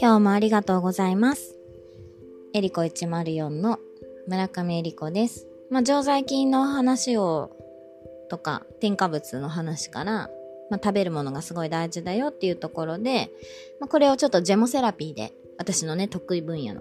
今日もありがとうございます。エリコ104の村上エリコです。まあ、常在菌の話を、とか、添加物の話から、まあ、食べるものがすごい大事だよっていうところで、まあ、これをちょっとジェモセラピーで、私のね、得意分野の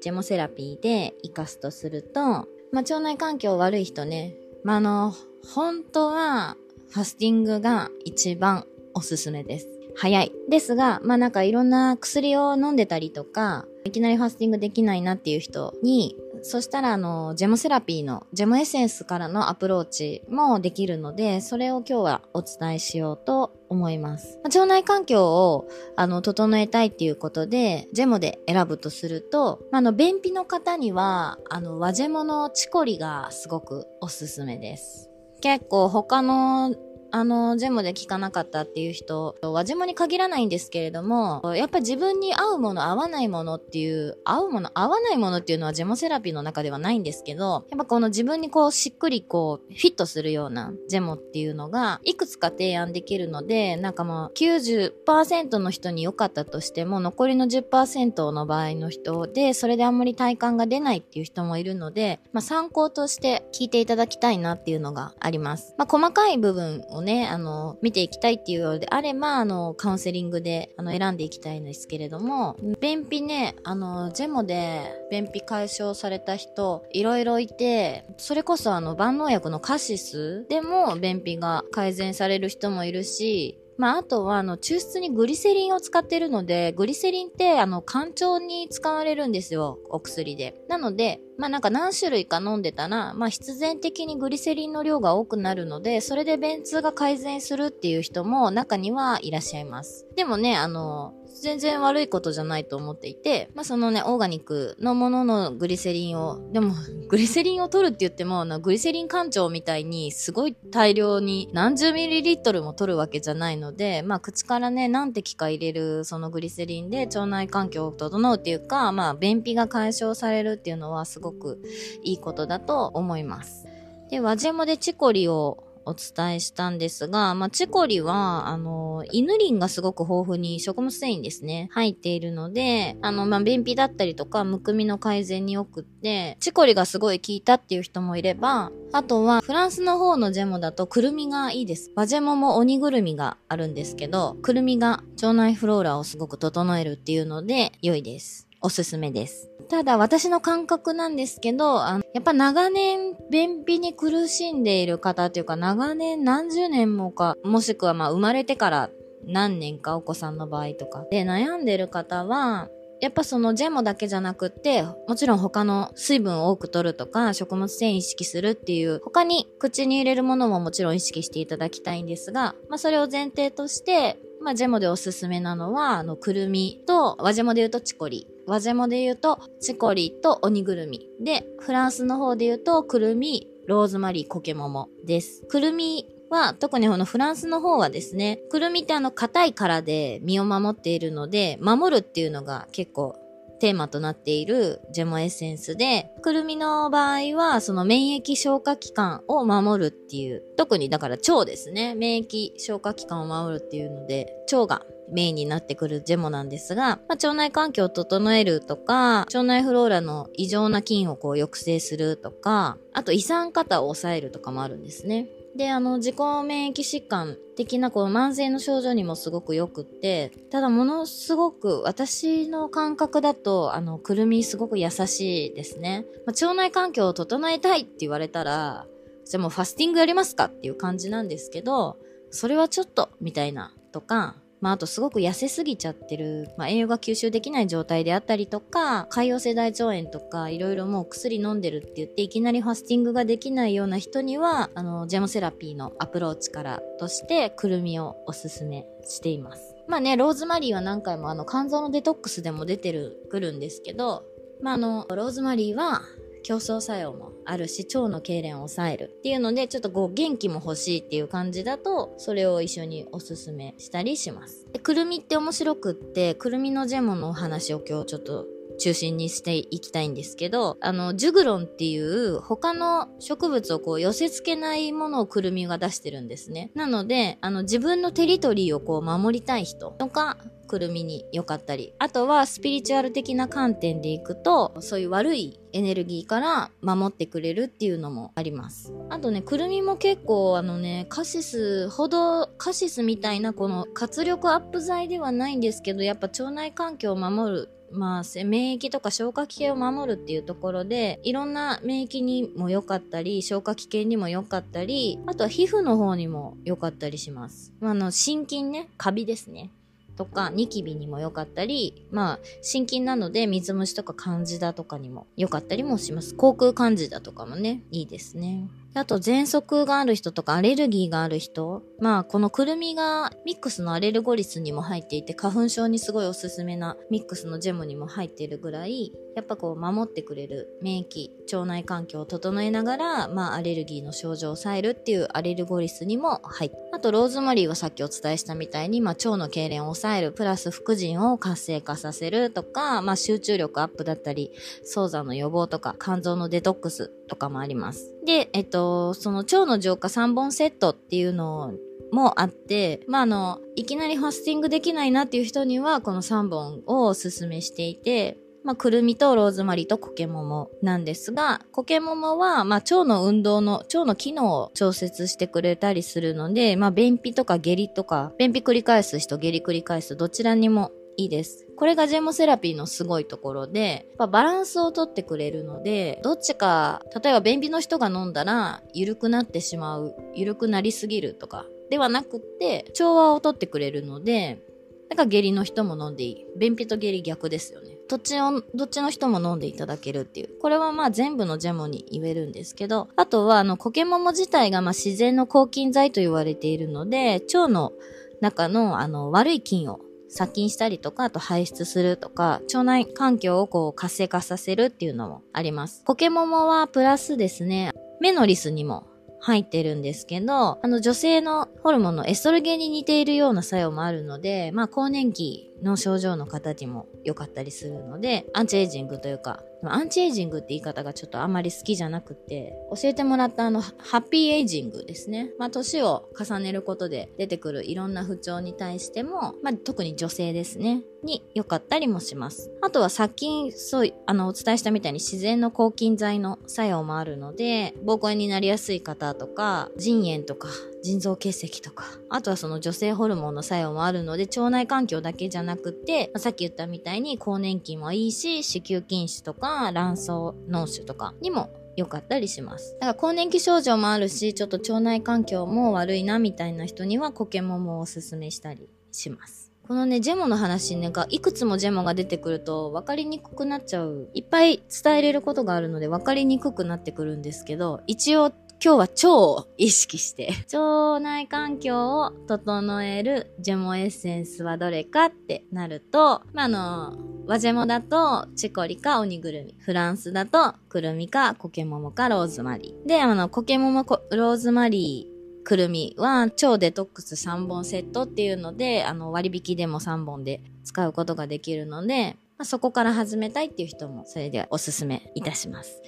ジェモセラピーで活かすとすると、まあ、腸内環境悪い人ね、まあ、あの、本当は、ファスティングが一番おすすめです。早い。ですが、まあなんかいろんな薬を飲んでたりとか、いきなりファスティングできないなっていう人に、そしたらあの、ジェモセラピーの、ジェモエッセンスからのアプローチもできるので、それを今日はお伝えしようと思います。腸内環境を、あの、整えたいっていうことで、ジェモで選ぶとすると、まあの、便秘の方には、あの、和ジェモのチコリがすごくおすすめです。結構他のあの、ジェムで効かなかったっていう人はジェムに限らないんですけれども、やっぱ自分に合うもの、合わないものっていう、合うもの、合わないものっていうのはジェモセラピーの中ではないんですけど、やっぱこの自分にこうしっくりこう、フィットするようなジェモっていうのが、いくつか提案できるので、なんかもう90%の人に良かったとしても、残りの10%の場合の人で、それであんまり体感が出ないっていう人もいるので、まあ参考として聞いていただきたいなっていうのがあります。まあ細かい部分をね、あの、見ていきたいっていうようであれば、あの、カウンセリングで、あの、選んでいきたいんですけれども、便秘ね、あの、ジェモで便秘解消された人、いろいろいて、それこそあの、万能薬のカシスでも便秘が改善される人もいるし、まあ、あとは、あの、抽出にグリセリンを使ってるので、グリセリンって、あの、肝腸に使われるんですよ、お薬で。なので、まあなんか何種類か飲んでたら、まあ必然的にグリセリンの量が多くなるので、それで便通が改善するっていう人も中にはいらっしゃいます。でもね、あの、全然悪いことじゃないと思っていて、まあそのね、オーガニックのもののグリセリンを、でも、グリセリンを取るって言っても、グリセリン艦長みたいにすごい大量に何十ミリリットルも取るわけじゃないので、まあ口からね、何滴か入れるそのグリセリンで腸内環境を整うっていうか、まあ便秘が解消されるっていうのはすごくいいことだと思います。で、和ジェモでチコリをお伝えしたんですが、まあ、チコリは、あの、犬リンがすごく豊富に食物繊維ですね、入っているので、あの、まあ、便秘だったりとか、むくみの改善によくって、チコリがすごい効いたっていう人もいれば、あとは、フランスの方のジェモだと、くるみがいいです。和ジェモも鬼ぐるみがあるんですけど、くるみが腸内フローラをすごく整えるっていうので、良いです。おすすめです。ただ私の感覚なんですけど、あのやっぱ長年便秘に苦しんでいる方というか長年何十年もか、もしくはまあ生まれてから何年かお子さんの場合とかで悩んでる方は、やっぱそのジェモだけじゃなくって、もちろん他の水分を多く取るとか、食物繊維意識するっていう、他に口に入れるものももちろん意識していただきたいんですが、まあそれを前提として、まあジェモでおすすめなのは、あの、くるみと、和ジェモで言うとチコリ。和ジェモで言うと、チコリと鬼ぐるみ。で、フランスの方で言うと、くるみ、ローズマリー、コケモモです。くるみは、特にこのフランスの方はですね、くるみってあの硬い殻で身を守っているので、守るっていうのが結構テーマとなっているジェモエッセンスで、くるみの場合は、その免疫消化器官を守るっていう、特にだから腸ですね、免疫消化器官を守るっていうので、腸がメインになってくるジェモなんですが、まあ、腸内環境を整えるとか、腸内フローラの異常な菌をこう抑制するとか、あと胃酸過多を抑えるとかもあるんですね。で、あの、自己免疫疾患的なこう慢性の症状にもすごく良くって、ただものすごく私の感覚だと、あの、くるみすごく優しいですね。まあ、腸内環境を整えたいって言われたら、じゃあもうファスティングやりますかっていう感じなんですけど、それはちょっと、みたいな、とか、まあ、あとすごく痩せすぎちゃってる、まあ、栄養が吸収できない状態であったりとか、潰瘍性大腸炎とか、いろいろもう薬飲んでるって言って、いきなりファスティングができないような人には、あの、ジェモセラピーのアプローチからとして、くるみをおすすめしています。まあね、ローズマリーは何回もあの、肝臓のデトックスでも出てる、くるんですけど、まああの、ローズマリーは、競争作用もあるし、腸の痙攣を抑えるっていうので、ちょっとこう元気も欲しいっていう感じだと、それを一緒におすすめしたりします。でくるみって面白くって、くるみのジェモのお話を今日ちょっと中心にしていきたいんですけど、あの、ジュグロンっていう他の植物をこう寄せ付けないものをくるみが出してるんですね。なので、あの、自分のテリトリーをこう守りたい人とか、くるみに良かったり、あとはスピリチュアル的な観点でいくと、そういう悪いエネルギーから守ってくれるっていうのもあります。あとね、くるみも結構あのね、カシスほど、カシスみたいなこの活力アップ剤ではないんですけど、やっぱ腸内環境を守るまあ、免疫とか消化器系を守るっていうところで、いろんな免疫にも良かったり、消化器系にも良かったり、あとは皮膚の方にも良かったりします。あの、心筋ね、カビですね。とか、ニキビにも良かったり、まあ、心筋なので水虫とかカンジダとかにも良かったりもします。口腔カンジダとかもね、いいですね。あと、喘息がある人とかアレルギーがある人。まあ、このくるみがミックスのアレルゴリスにも入っていて、花粉症にすごいおすすめなミックスのジェムにも入っているぐらい、やっぱこう、守ってくれる免疫、腸内環境を整えながら、まあ、アレルギーの症状を抑えるっていうアレルゴリスにも入って、あと、ローズマリーはさっきお伝えしたみたいに、まあ、腸の痙攣を抑える、プラス副腎を活性化させるとか、まあ、集中力アップだったり、早産の予防とか、肝臓のデトックスとかもあります。で、えっと、その腸の浄化3本セットっていうのもあって、まあ、あの、いきなりファスティングできないなっていう人には、この3本をお勧めしていて、まあ、くるみとローズマリーとコケモモなんですが、コケモモは、まあ、腸の運動の、腸の機能を調節してくれたりするので、まあ、便秘とか下痢とか、便秘繰り返す人、下痢繰り返す、どちらにもいいです。これがジェモセラピーのすごいところで、バランスをとってくれるので、どっちか、例えば便秘の人が飲んだら、緩くなってしまう、緩くなりすぎるとか、ではなくって、調和をとってくれるので、だか下痢の人も飲んでいい。便秘と下痢逆ですよね。どっちの、どっちの人も飲んでいただけるっていう。これはまあ全部のジェモに言えるんですけど、あとはあの、コケモモ自体がまあ自然の抗菌剤と言われているので、腸の中のあの、悪い菌を殺菌したりとか、あと排出するとか、腸内環境をこう活性化させるっていうのもあります。コケモモはプラスですね、メノリスにも入ってるんですけど、あの女性のホルモンのエストロゲンに似ているような作用もあるので、まあ更年期の症状の形も良かったりするので、アンチエイジングというか、アンチエイジングって言い方がちょっとあんまり好きじゃなくて、教えてもらったあの、ハッピーエイジングですね。まあ、年を重ねることで出てくるいろんな不調に対しても、まあ、特に女性ですね。に良かったりもします。あとは殺菌、そう、あの、お伝えしたみたいに自然の抗菌剤の作用もあるので、膀胱炎になりやすい方とか、腎炎とか、腎臓結石とか、あとはその女性ホルモンの作用もあるので、腸内環境だけじゃなくて、さっき言ったみたいに更年期もいいし、子宮筋腫とか、卵巣脳腫とかにも良かったりします。だから更年期症状もあるし、ちょっと腸内環境も悪いなみたいな人にはコケモモをおすすめしたりします。このね、ジェモの話ね、が、いくつもジェモが出てくると分かりにくくなっちゃう。いっぱい伝えれることがあるので分かりにくくなってくるんですけど、一応今日は腸を意識して、腸内環境を整えるジェモエッセンスはどれかってなると、まあ、あの、和ジェモだとチコリか鬼ぐるみ。フランスだとくるみかコケモモかローズマリー。で、あの、コケモモローズマリーくるみは超デトックス3本セットっていうので、あの割引でも3本で使うことができるので、まあ、そこから始めたいっていう人も、それでおすすめいたします。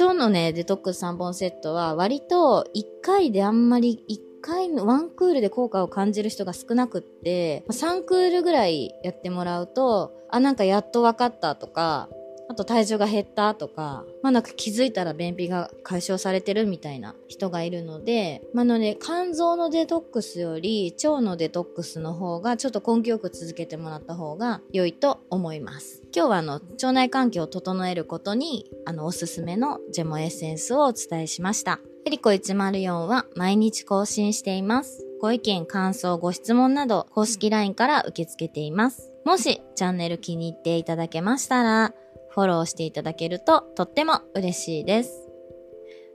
腸のね、デトックス3本セットは、割と1回であんまり、1回のワンクールで効果を感じる人が少なくって、3クールぐらいやってもらうと、あ、なんかやっと分かったとか、あと体重が減ったとか、まあなんか気づいたら便秘が解消されてるみたいな人がいるので、まあのね、肝臓のデトックスより腸のデトックスの方がちょっと根気よく続けてもらった方が良いと思います。今日はあの、腸内環境を整えることに、あの、おすすめのジェモエッセンスをお伝えしました。エリコ104は毎日更新しています。ご意見、感想、ご質問など公式 LINE から受け付けています。もしチャンネル気に入っていただけましたら、フォローしていただけるととっても嬉しいです。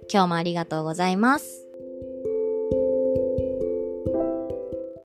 今日もありがとうございます。